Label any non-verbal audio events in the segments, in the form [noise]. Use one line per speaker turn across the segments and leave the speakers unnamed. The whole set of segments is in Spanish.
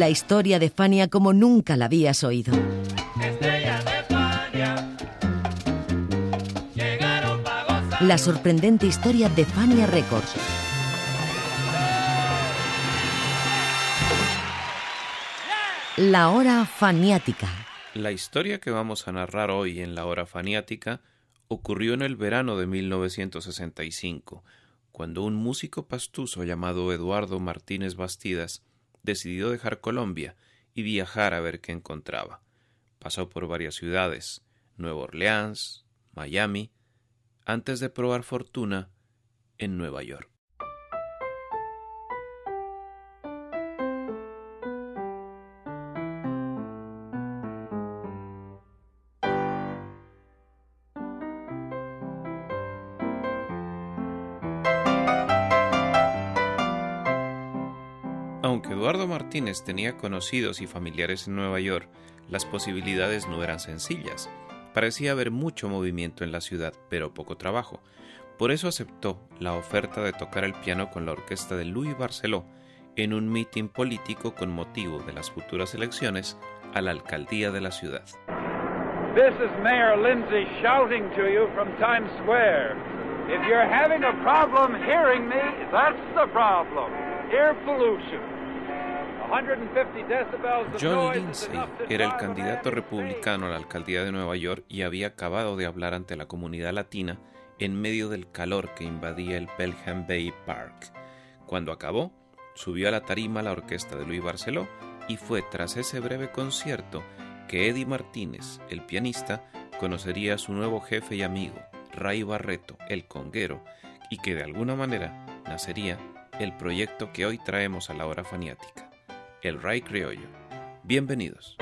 La historia de Fania como nunca la habías oído. La sorprendente historia de Fania Records. La hora faniática.
La historia que vamos a narrar hoy en la hora faniática ocurrió en el verano de 1965, cuando un músico pastuso llamado Eduardo Martínez Bastidas decidió dejar Colombia y viajar a ver qué encontraba. Pasó por varias ciudades, Nueva Orleans, Miami, antes de probar fortuna en Nueva York. Tenía conocidos y familiares en Nueva York, las posibilidades no eran sencillas. Parecía haber mucho movimiento en la ciudad, pero poco trabajo. Por eso aceptó la oferta de tocar el piano con la orquesta de Louis Barceló en un mitin político con motivo de las futuras elecciones a la alcaldía de la ciudad.
This is Mayor Lindsay shouting to you from Times Square. If you're having a problem hearing me, that's the problem. Air pollution. 150 decibels of
John Lindsay era el candidato republicano a la alcaldía de Nueva York y había acabado de hablar ante la comunidad latina en medio del calor que invadía el Pelham Bay Park. Cuando acabó, subió a la tarima la orquesta de Luis Barceló y fue tras ese breve concierto que Eddie Martínez, el pianista, conocería a su nuevo jefe y amigo, Ray Barreto, el conguero, y que de alguna manera nacería el proyecto que hoy traemos a la hora faniática, el Ray Criollo. Bienvenidos.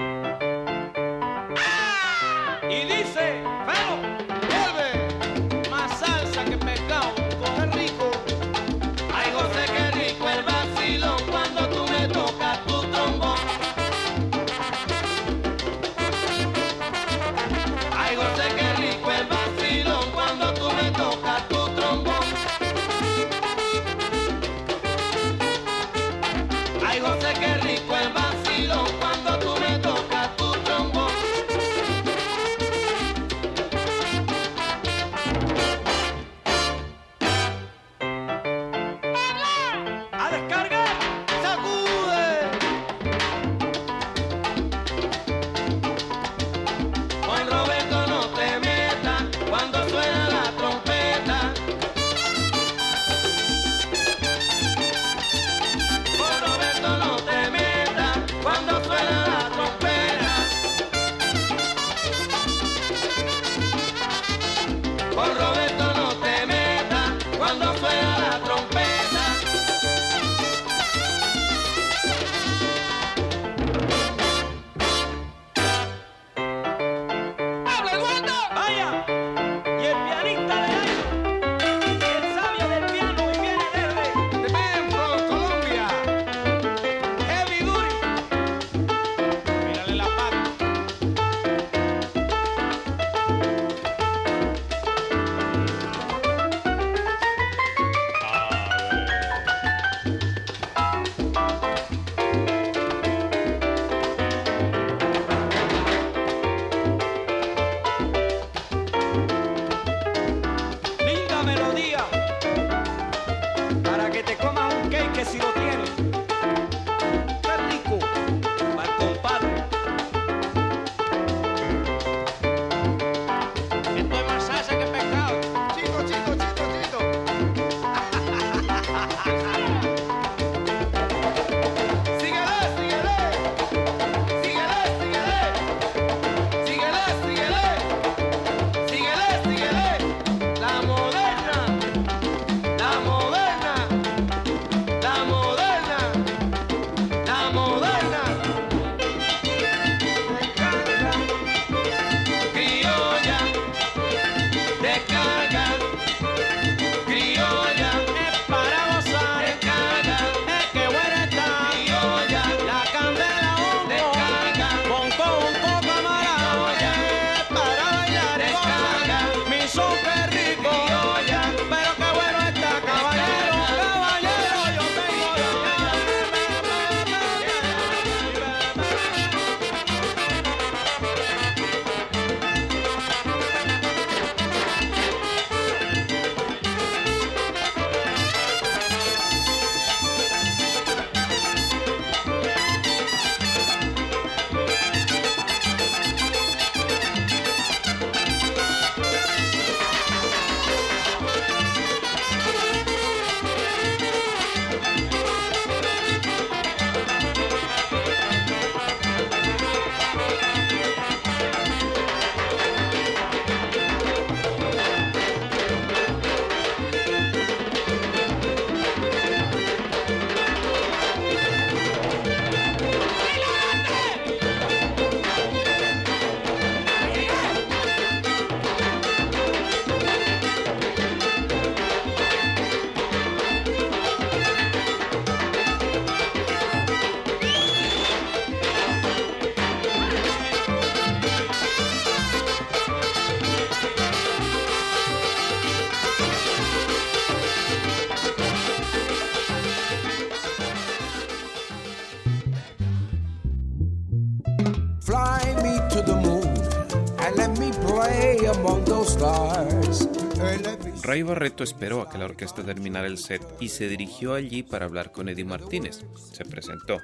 Barreto esperó a que la orquesta terminara el set y se dirigió allí para hablar con Eddie Martínez. Se presentó,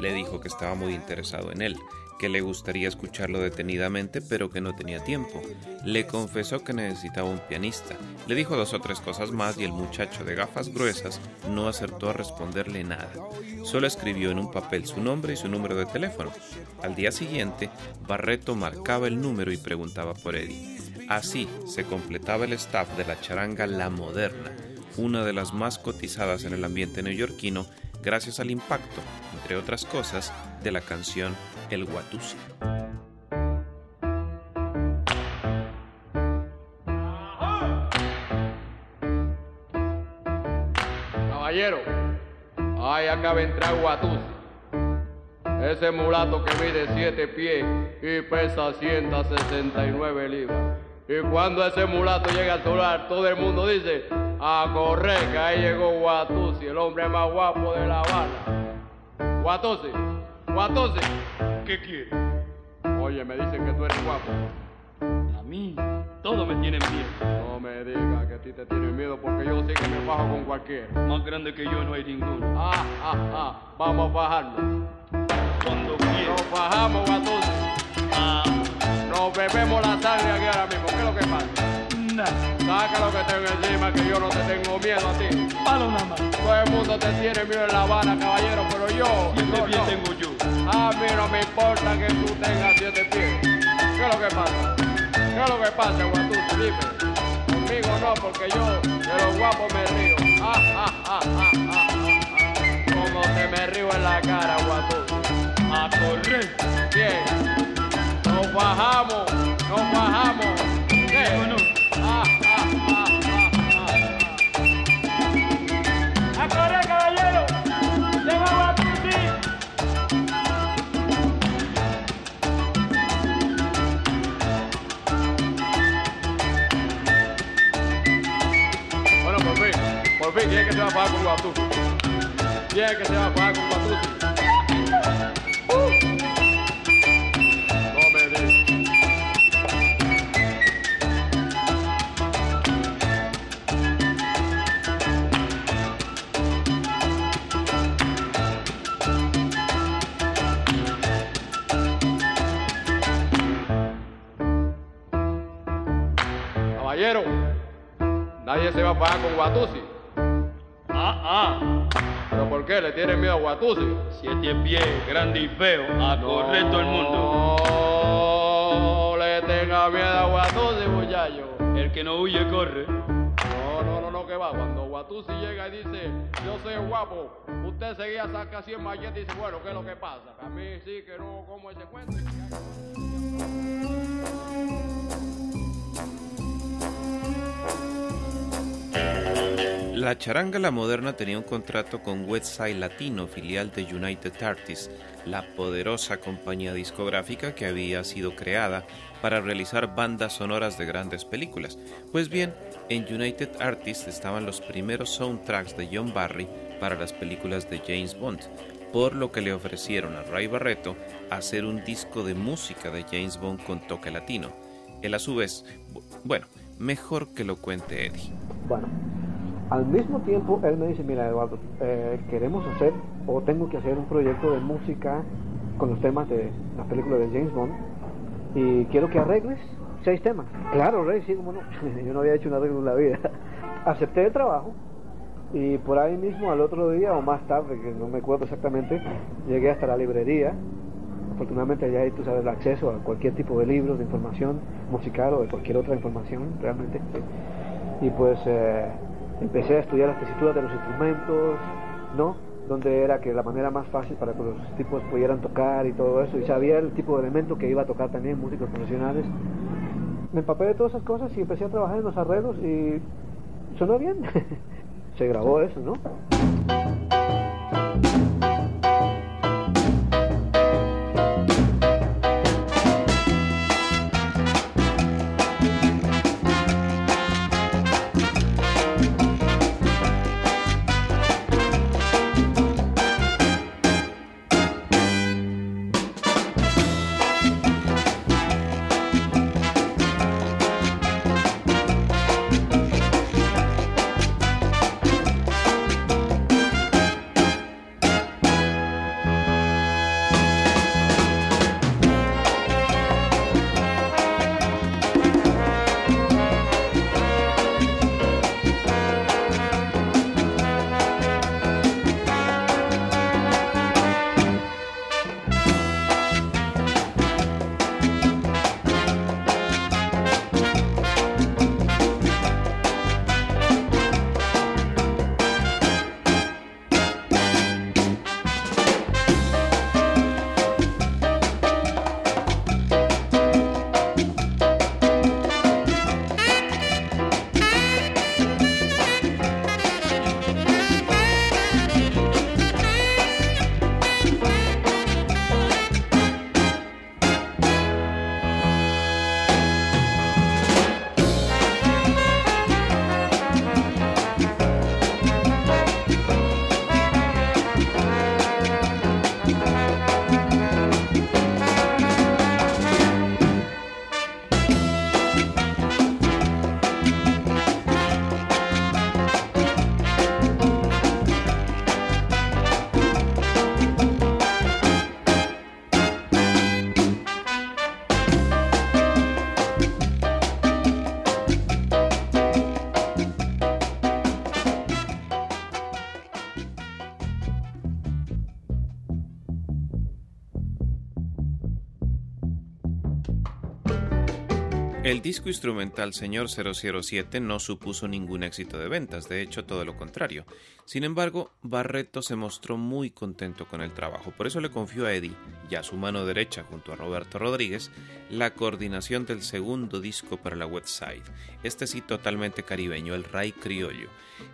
le dijo que estaba muy interesado en él, que le gustaría escucharlo detenidamente pero que no tenía tiempo. Le confesó que necesitaba un pianista. Le dijo dos o tres cosas más y el muchacho de gafas gruesas no acertó a responderle nada. Solo escribió en un papel su nombre y su número de teléfono. Al día siguiente, Barreto marcaba el número y preguntaba por Eddie. Así se completaba el staff de la charanga La Moderna, una de las más cotizadas en el ambiente neoyorquino gracias al impacto, entre otras cosas, de la canción El Guatusi.
Caballero, ay, acaba de entrar Guatusi. Ese mulato que mide 7 pies y pesa 169 libras. Y cuando ese mulato llega al solar, todo el mundo dice, a correr, que ahí llegó Guatusi, el hombre más guapo de La Habana. Guatusi, Guatusi, ¿qué quieres? Oye, me dicen que tú eres guapo.
A mí, todo me tiene miedo.
No me digas que a ti te tiene miedo porque yo sí que me bajo con cualquiera.
Más grande que yo no hay ninguno.
Ah, ah, ah, vamos a bajarnos.
Cuando quieras.
Nos bajamos, Guatusi.
Ah,
Nos bebemos la sangre aquí ahora mismo. Saca lo que tengo encima, que yo no te tengo miedo a ti.
Palo nada más.
Todo el mundo te tiene miedo en La Habana, caballero, pero yo.
Siete
no,
pies
no.
tengo yo.
A mí no me importa que tú tengas siete pies. ¿Qué es lo que pasa? ¿Qué es lo que pasa, Guatusi? Dime. Conmigo no, porque yo de los guapos me río. Ah, ah, ah, ah, ah, ah, ah. Como te me río en la cara, Guatusi.
A correr.
Bien. Nos bajamos, nos bajamos. Fin, ¿quién que se va a pagar con Guatusi? ¿Quién que se va a pagar con Guatusi? No me. Caballero, nadie se va a pagar con Guatusi.
Ah, ah.
¿Pero por qué? ¿Le tienen miedo a Guatusi?
Siete pies, grande y feo. A correr todo el mundo.
No le tenga miedo a Guatusi, muchacho.
El que no huye, corre.
No, no, no, no, que va. Cuando Guatusi llega y dice, yo soy guapo, usted seguía saca 100 malletas y dice, bueno, ¿qué es lo que pasa? A mí sí que no como ese cuento.
La charanga La Moderna tenía un contrato con Westside Latino, filial de United Artists, la poderosa compañía discográfica que había sido creada para realizar bandas sonoras de grandes películas. Pues bien, en United Artists estaban los primeros soundtracks de John Barry para las películas de James Bond, por lo que le ofrecieron a Ray Barreto hacer un disco de música de James Bond con toque latino. Él a su vez, bu- bueno, mejor que lo cuente Eddie.
Bueno, al mismo tiempo él me dice, mira Eduardo, eh, queremos hacer o tengo que hacer un proyecto de música con los temas de la película de James Bond y quiero que arregles seis temas. Claro, Rey, sí, como no. [laughs] Yo no había hecho un arreglo en la vida. [laughs] Acepté el trabajo y por ahí mismo al otro día o más tarde, que no me acuerdo exactamente, llegué hasta la librería. Afortunadamente allá hay, tú sabes, el acceso a cualquier tipo de libros, de información musical o de cualquier otra información, realmente. Y pues eh, empecé a estudiar las tesituras de los instrumentos, ¿no? Donde era que la manera más fácil para que los tipos pudieran tocar y todo eso. Y sabía el tipo de elemento que iba a tocar también, músicos profesionales. Me empapé de todas esas cosas y empecé a trabajar en los arreglos y sonó bien. [laughs] Se grabó eso, ¿no?
Disco instrumental Señor 007 no supuso ningún éxito de ventas, de hecho todo lo contrario. Sin embargo, Barreto se mostró muy contento con el trabajo, por eso le confió a Eddie, y a su mano derecha junto a Roberto Rodríguez, la coordinación del segundo disco para la website, este sí totalmente caribeño, el Ray Criollo.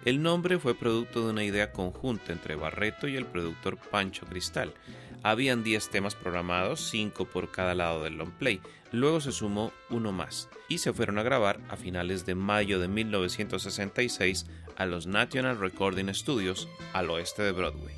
El nombre fue producto de una idea conjunta entre Barreto y el productor Pancho Cristal. Habían 10 temas programados, 5 por cada lado del long play, luego se sumó uno más y se fueron a grabar a finales de mayo de 1966 a los National Recording Studios al oeste de Broadway.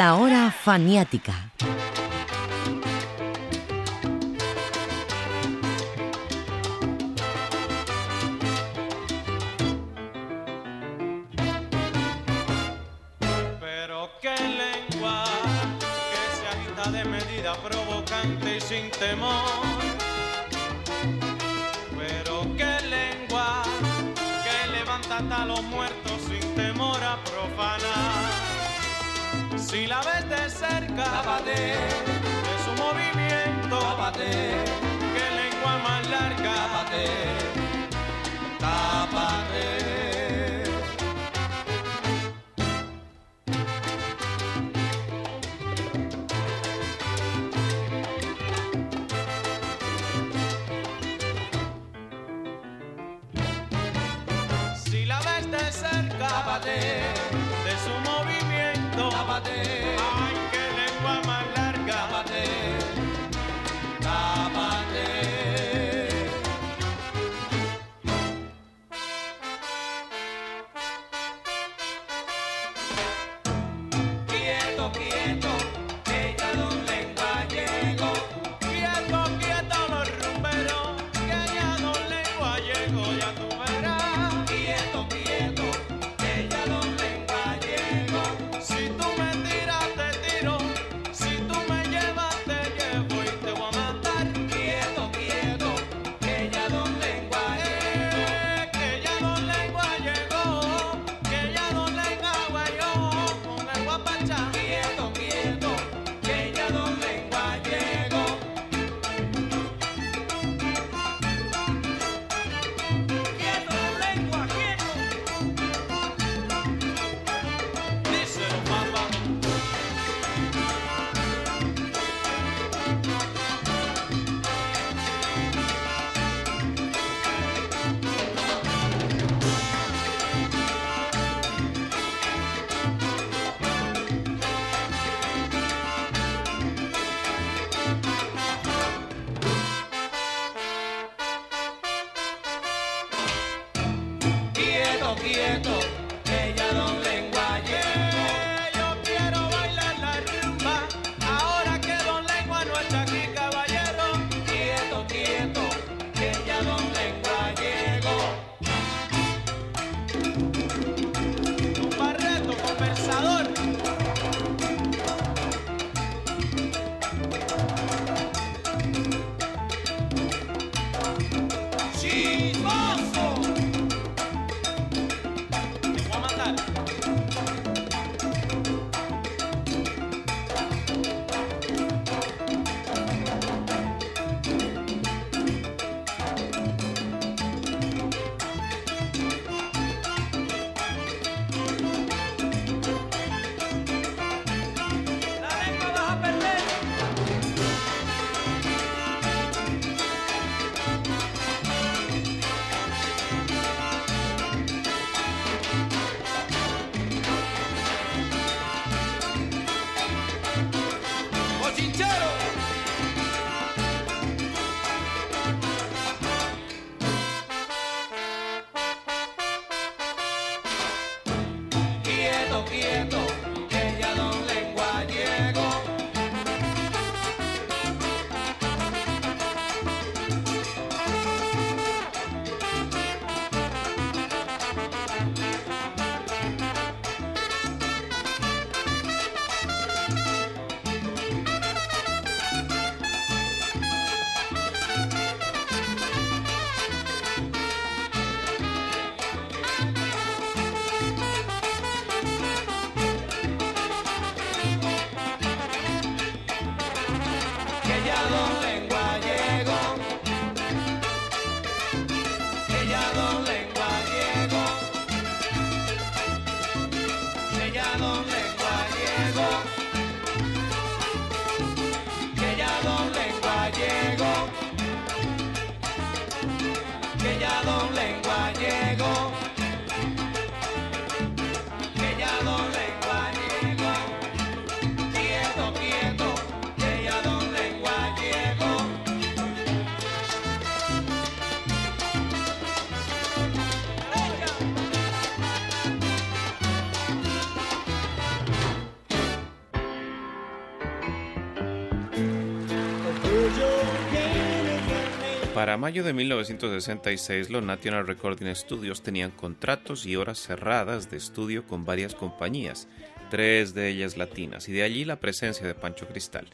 La hora faniática.
Pero qué lengua que se agita de medida provocante y sin temor. Pero qué lengua que levanta hasta los muertos Si la ves de cerca, lávate de su movimiento, lávate ya
mayo de 1966, los National Recording Studios tenían contratos y horas cerradas de estudio con varias compañías, tres de ellas latinas, y de allí la presencia de Pancho Cristal.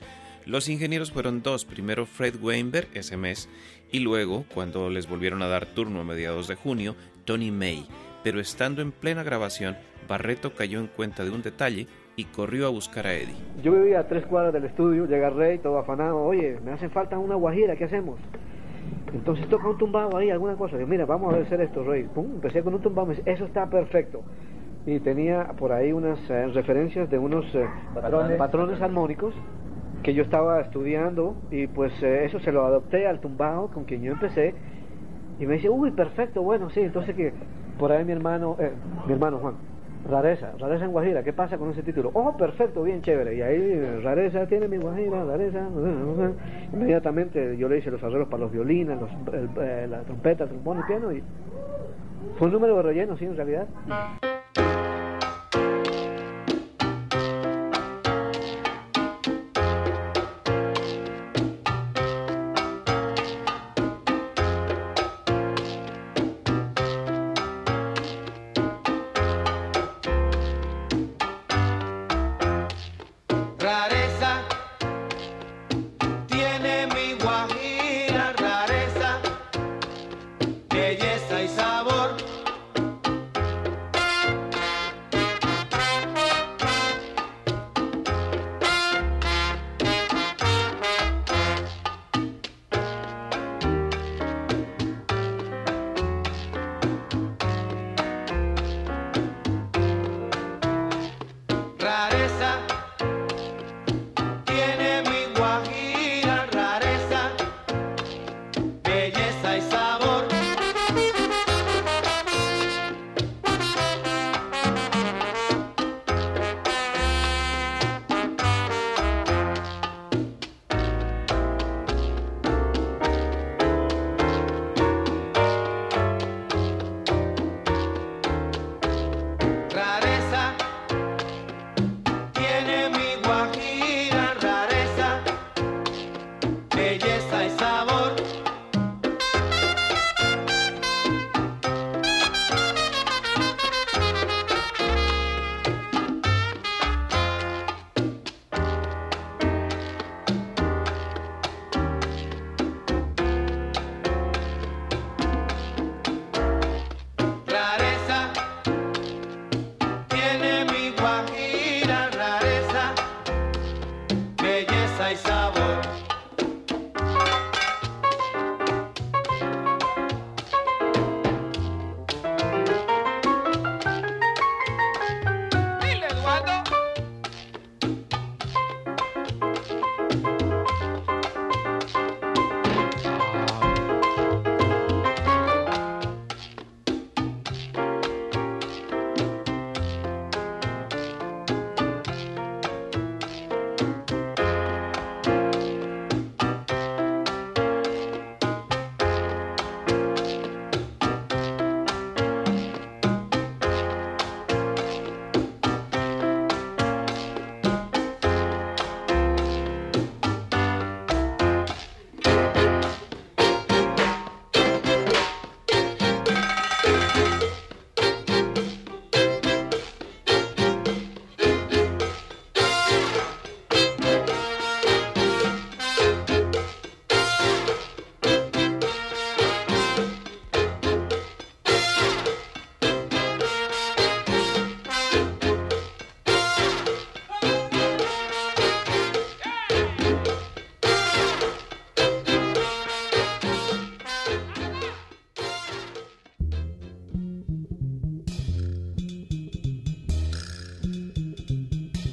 Los ingenieros fueron dos, primero Fred Weinberg ese mes, y luego, cuando les volvieron a dar turno a mediados de junio, Tony May. Pero estando en plena grabación, Barreto cayó en cuenta de un detalle y corrió a buscar a Eddie.
Yo vivía a tres cuadras del estudio, llega Rey, todo afanado, oye, me hace falta una guajira, ¿qué hacemos? Entonces toca un tumbado ahí, alguna cosa. Digo, mira, vamos a hacer esto, Rey. Pum, empecé con un tumbado, me dice, eso está perfecto. Y tenía por ahí unas eh, referencias de unos eh,
Patrones.
patrones armónicos que yo estaba estudiando y pues eh, eso se lo adopté al tumbado con quien yo empecé y me dice, uy, perfecto, bueno, sí, entonces que por ahí mi hermano, eh, mi hermano Juan, Rareza, Rareza en Guajira, ¿qué pasa con ese título? Oh, perfecto, bien chévere. Y ahí Rareza tiene mi Guajira, Rareza. Inmediatamente yo le hice los arreglos para los violines, los, el- eh, la trompeta, el trombón y piano y fue un número de relleno, sí, en realidad.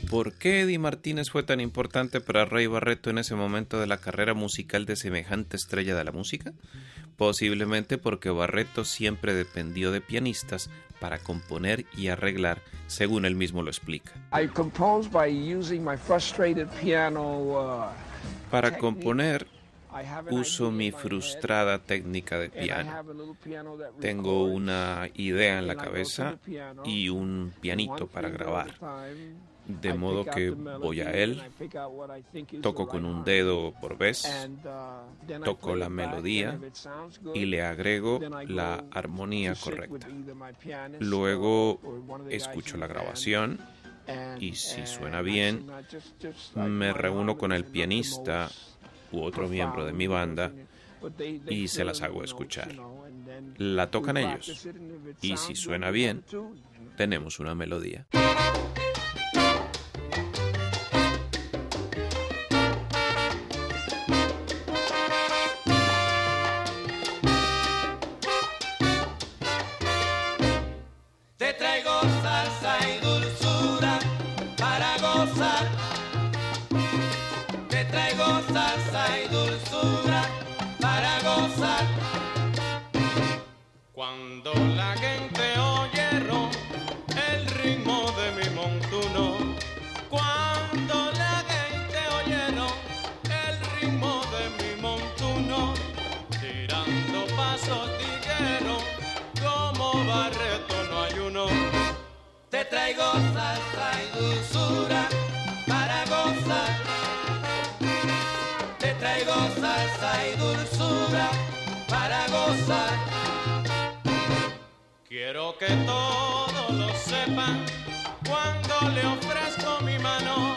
¿Por qué Eddie Martínez fue tan importante para Rey Barreto en ese momento de la carrera musical de semejante estrella de la música? Posiblemente porque Barreto siempre dependió de pianistas para componer y arreglar, según él mismo lo explica.
I compose by using my frustrated piano. Uh,
Para componer, uso mi frustrada técnica de piano. Tengo una idea en la cabeza y un pianito para grabar. De modo que voy a él, toco con un dedo por vez, toco la melodía y le agrego la armonía correcta. Luego escucho la grabación y si suena bien, me reúno con el pianista u otro miembro de mi banda y se las hago escuchar. La tocan ellos y si suena bien, tenemos una melodía.
Traigo salsa y dulzura para gozar.
Quiero que todos lo sepan cuando le ofrezco mi mano.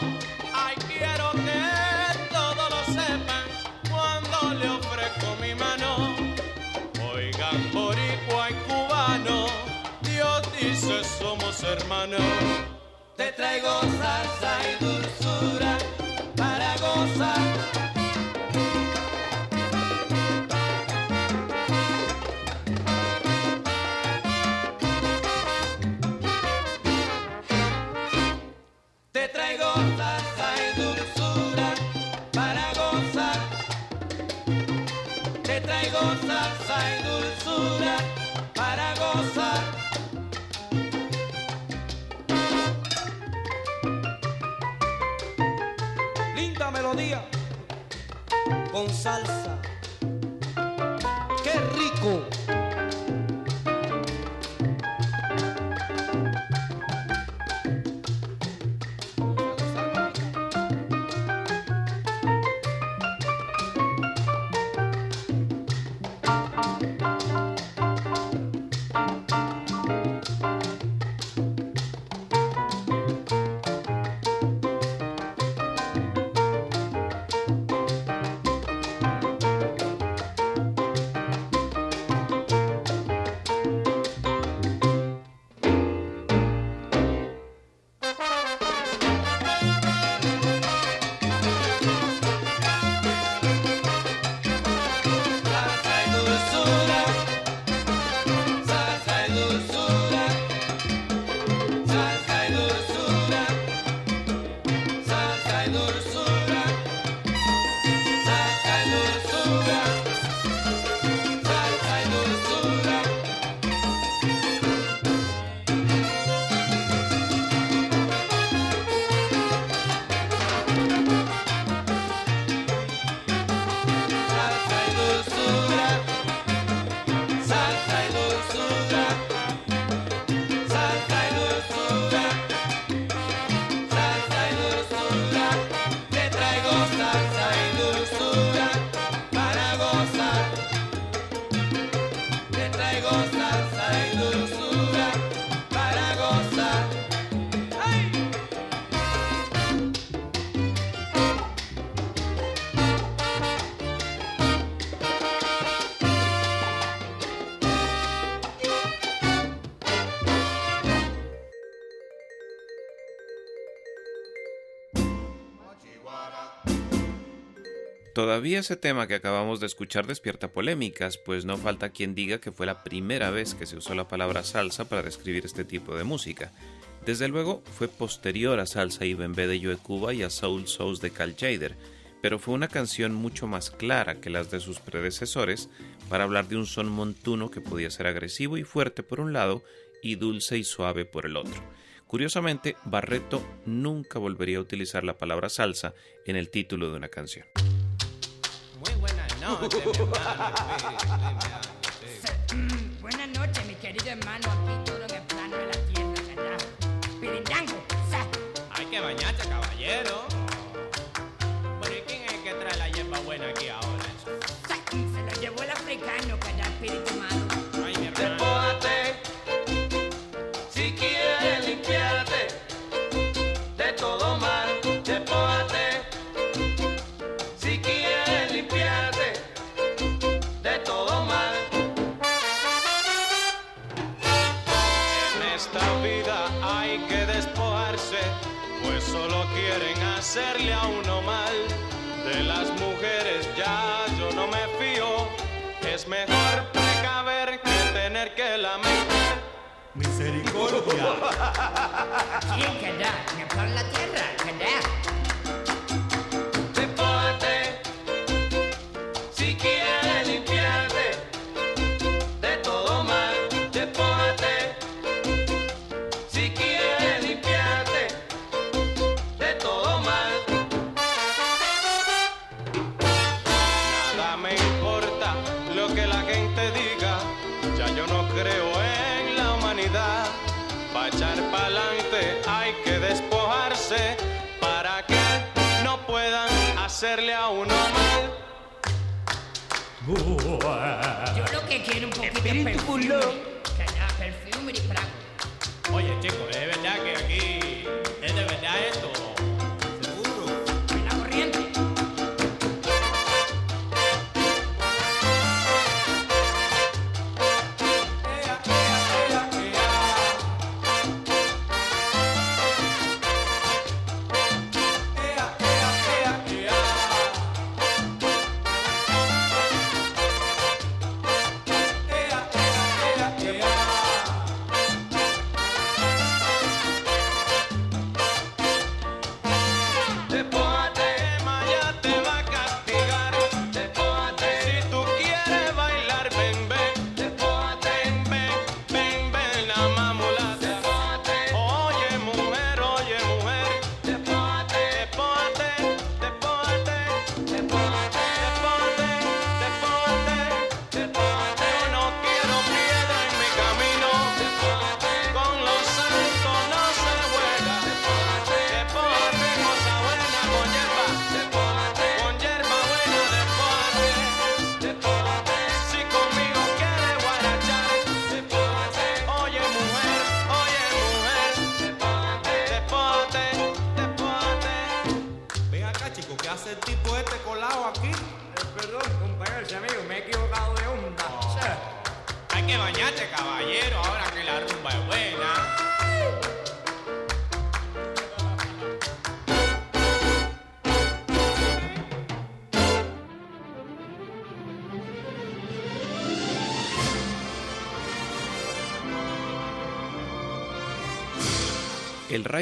Ay, quiero que todos lo sepan cuando le ofrezco mi mano. Oigan, boricua y cubano, Dios dice somos hermanos.
Te traigo salsa y dulzura para gozar.
Todavía ese tema que acabamos de escuchar despierta polémicas, pues no falta quien diga que fue la primera vez que se usó la palabra salsa para describir este tipo de música. Desde luego fue posterior a Salsa y Bembé de Joe Cuba y a Soul Souls de Cal Jader, pero fue una canción mucho más clara que las de sus predecesores para hablar de un son montuno que podía ser agresivo y fuerte por un lado y dulce y suave por el otro. Curiosamente, Barreto nunca volvería a utilizar la palabra salsa en el título de una canción.
Muy buenas noches, mi hermano.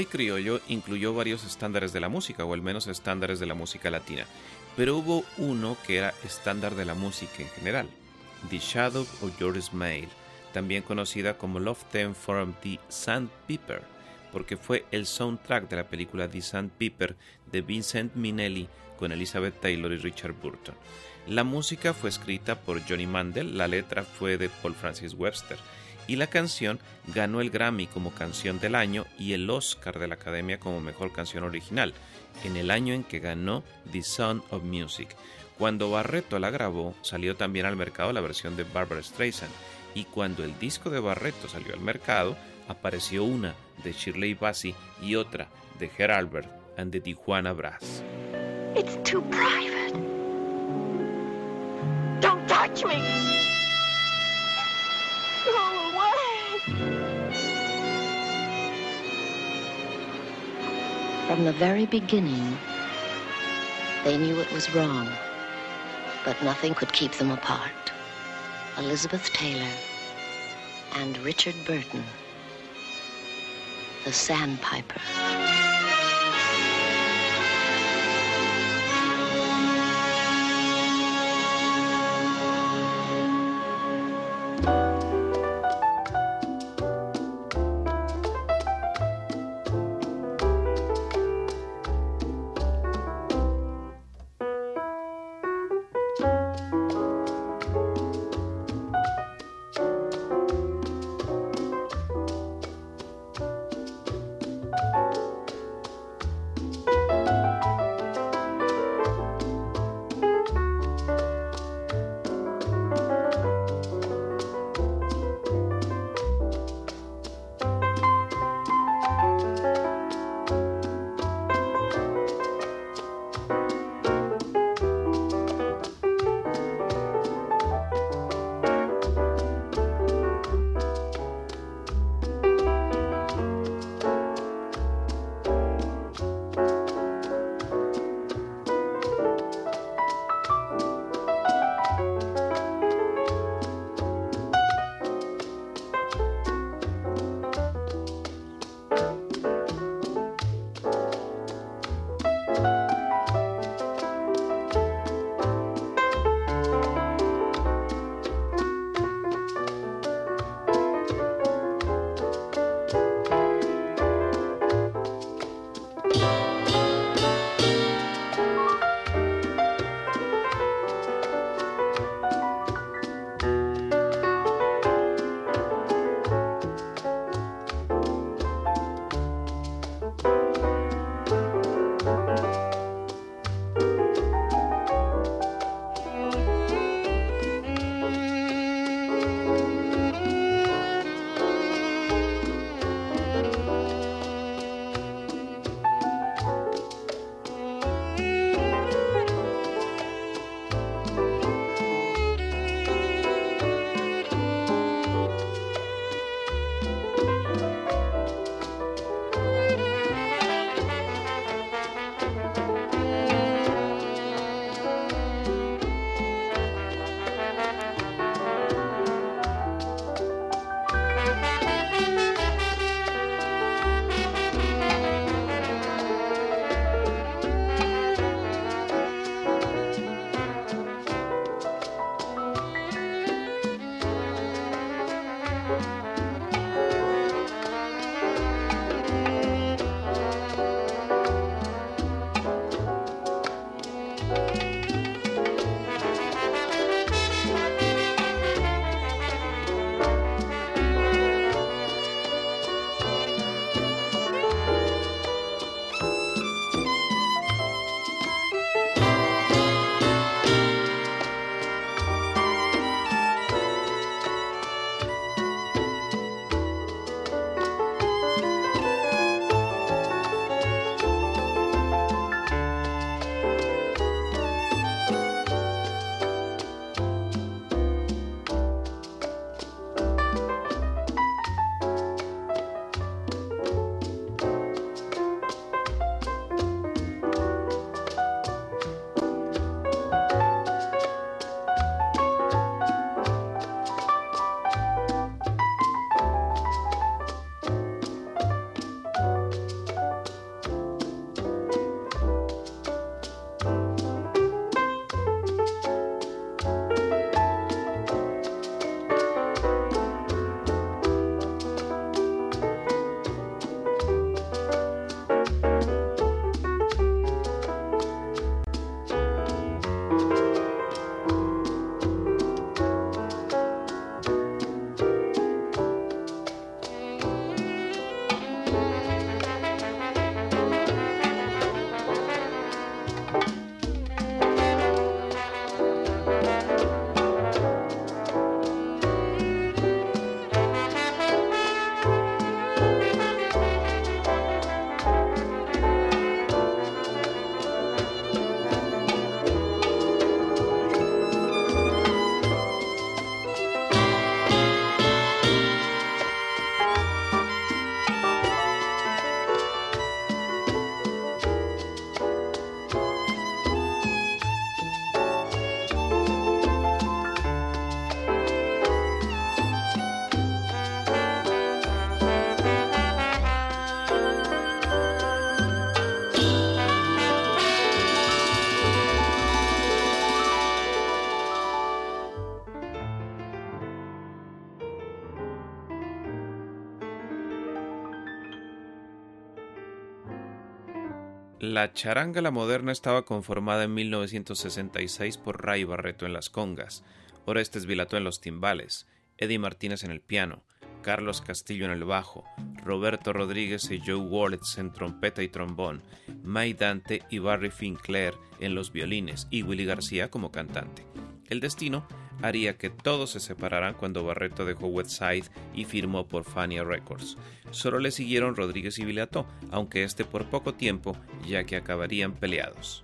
Criollo incluyó varios estándares de la música, o al menos estándares de la música latina, pero hubo uno que era estándar de la música en general, The Shadow of Your Smile, también conocida como Love Them from the Sandpiper, porque fue el soundtrack de la película The Sandpiper de Vincent Minnelli con Elizabeth Taylor y Richard Burton. La música fue escrita por Johnny Mandel, la letra fue de Paul Francis Webster, y la canción ganó el Grammy como canción del año y el Oscar de la Academia como mejor canción original, en el año en que ganó The Sound of Music. Cuando Barreto la grabó, salió también al mercado la versión de Barbara Streisand, y cuando el disco de Barreto salió al mercado, apareció una de Shirley Bassey y otra de Ger Albert and the Tijuana Brass.
It's too private. Don't touch me.
From the very beginning, they knew it was wrong, but nothing could keep them apart. Elizabeth Taylor and Richard Burton, the Sandpiper.
La charanga La Moderna estaba conformada en 1966 por Ray Barreto en las congas, Orestes Vilató en los timbales, Eddie Martínez en el piano, Carlos Castillo en el bajo, Roberto Rodríguez y Joe Wallets en trompeta y trombón, May Dante y Barry Finclair en los violines y Willy García como cantante. El destino haría que todos se separaran cuando Barreto dejó Westside y firmó por Fania Records. Solo le siguieron Rodríguez y Vilató, aunque este por poco tiempo, ya que acabarían peleados.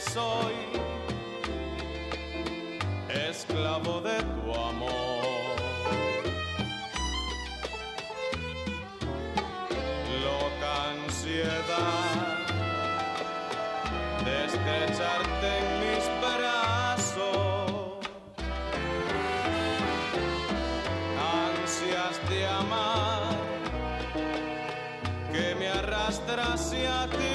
Soy esclavo de tu amor. Loca ansiedad de estrecharte en mis brazos. Ansias de amar que me arrastra hacia ti.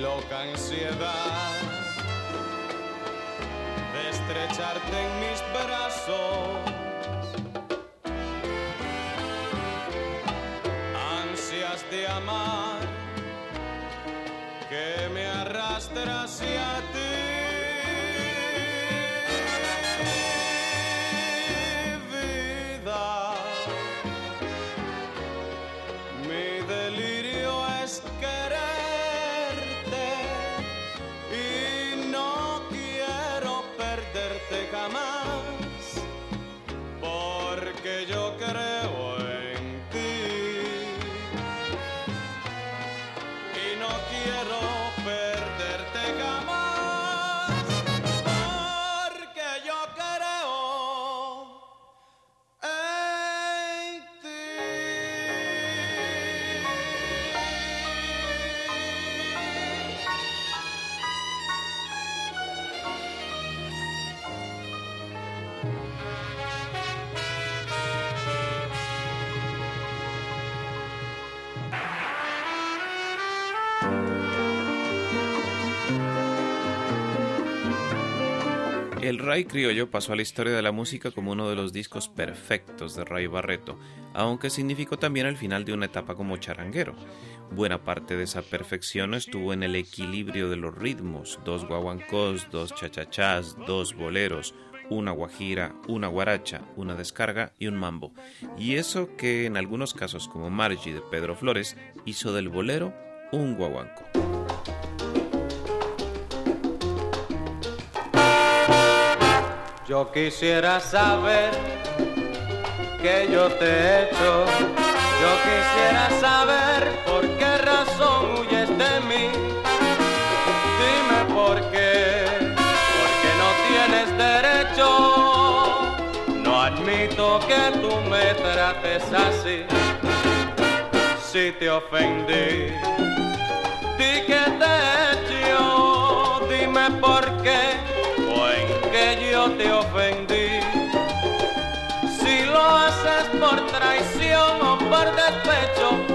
Loca ansiedad de estrecharte en mis brazos.
Ray criollo pasó a la historia de la música como uno de los discos perfectos de Ray Barreto, aunque significó también el final de una etapa como charanguero. Buena parte de esa perfección estuvo en el equilibrio de los ritmos, dos guaguancós, dos chachachás, dos boleros, una guajira, una guaracha, una descarga y un mambo. Y eso que en algunos casos como Margie de Pedro Flores hizo del bolero un guaguanco.
Yo quisiera saber que yo te he hecho. Yo quisiera saber por qué razón huyes de mí. Dime por qué, porque no tienes derecho. No admito que tú me trates así. Si te ofendí, di que te he hecho. Dime por qué que yo te ofendí. Si lo haces por traición o por despecho,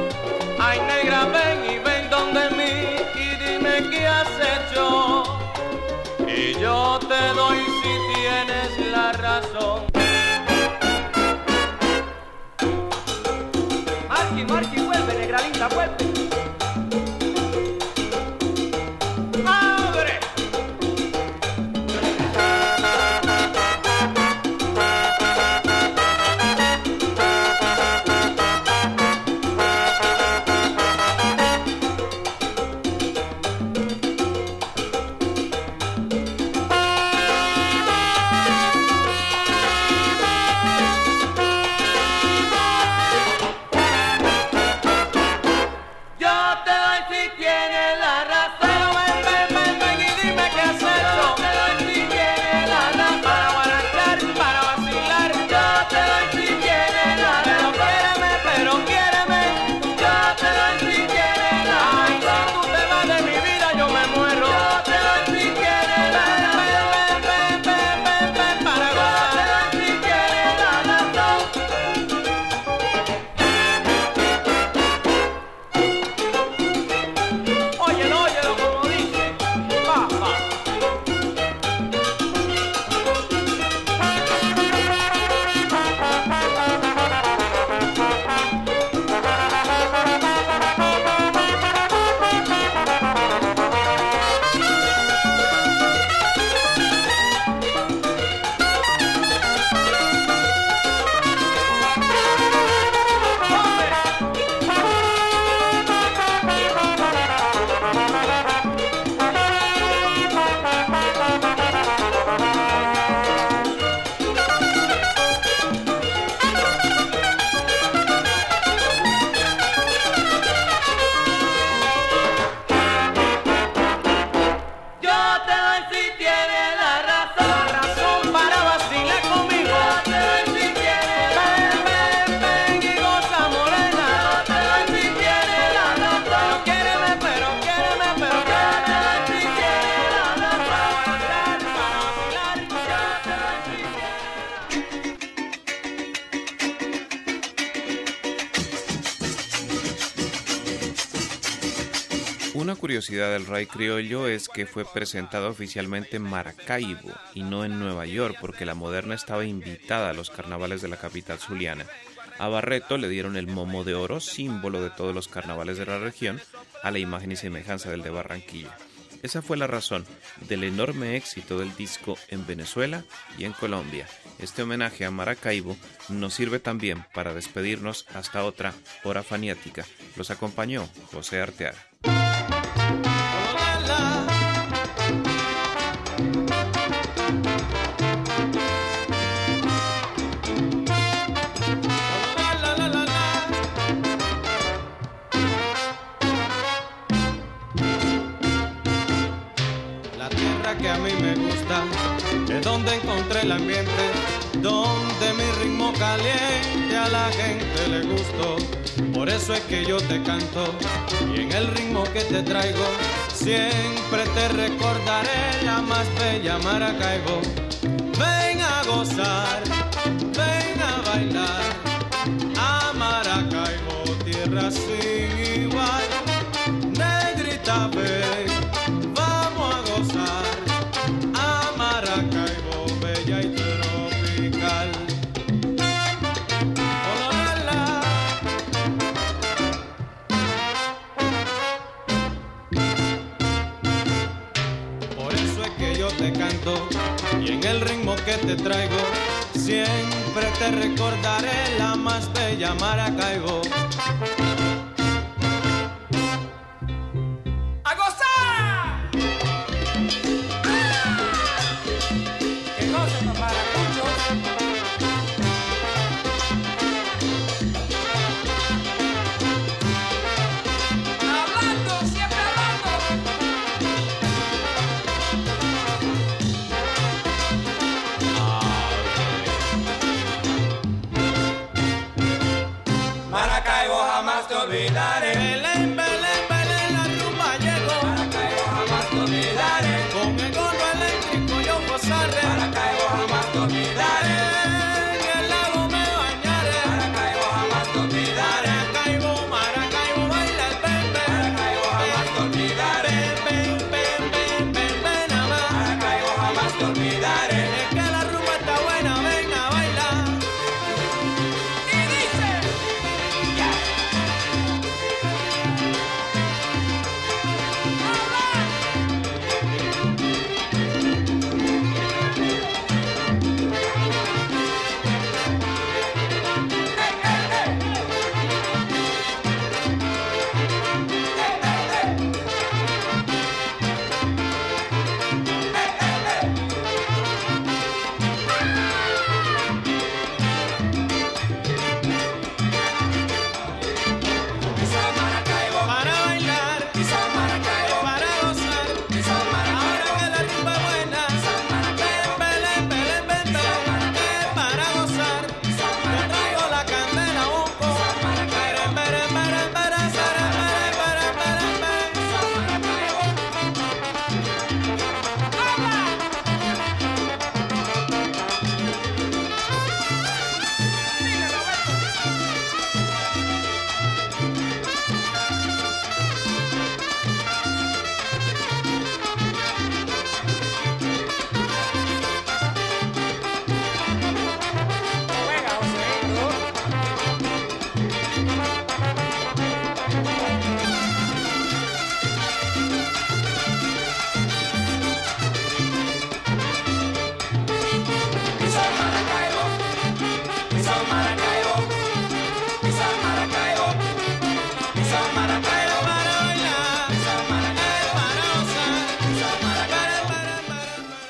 Ray Criollo es que fue presentado oficialmente en Maracaibo y no en Nueva York porque la moderna estaba invitada a los carnavales de la capital zuliana. A Barreto le dieron el momo de oro, símbolo de todos los carnavales de la región, a la imagen y semejanza del de Barranquilla. Esa fue la razón del enorme éxito del disco en Venezuela y en Colombia. Este homenaje a Maracaibo nos sirve también para despedirnos hasta otra hora faniática. Los acompañó José Arteaga.
La tierra que a mí me gusta es donde encontré el ambiente, donde mi ritmo caliente a la gente le gustó. Por eso es que yo te canto y en el ritmo que te traigo siempre te recordaré la más bella Maracaibo. Ven a gozar, ven a bailar te traigo siempre te recordaré la más bella Maracaibo.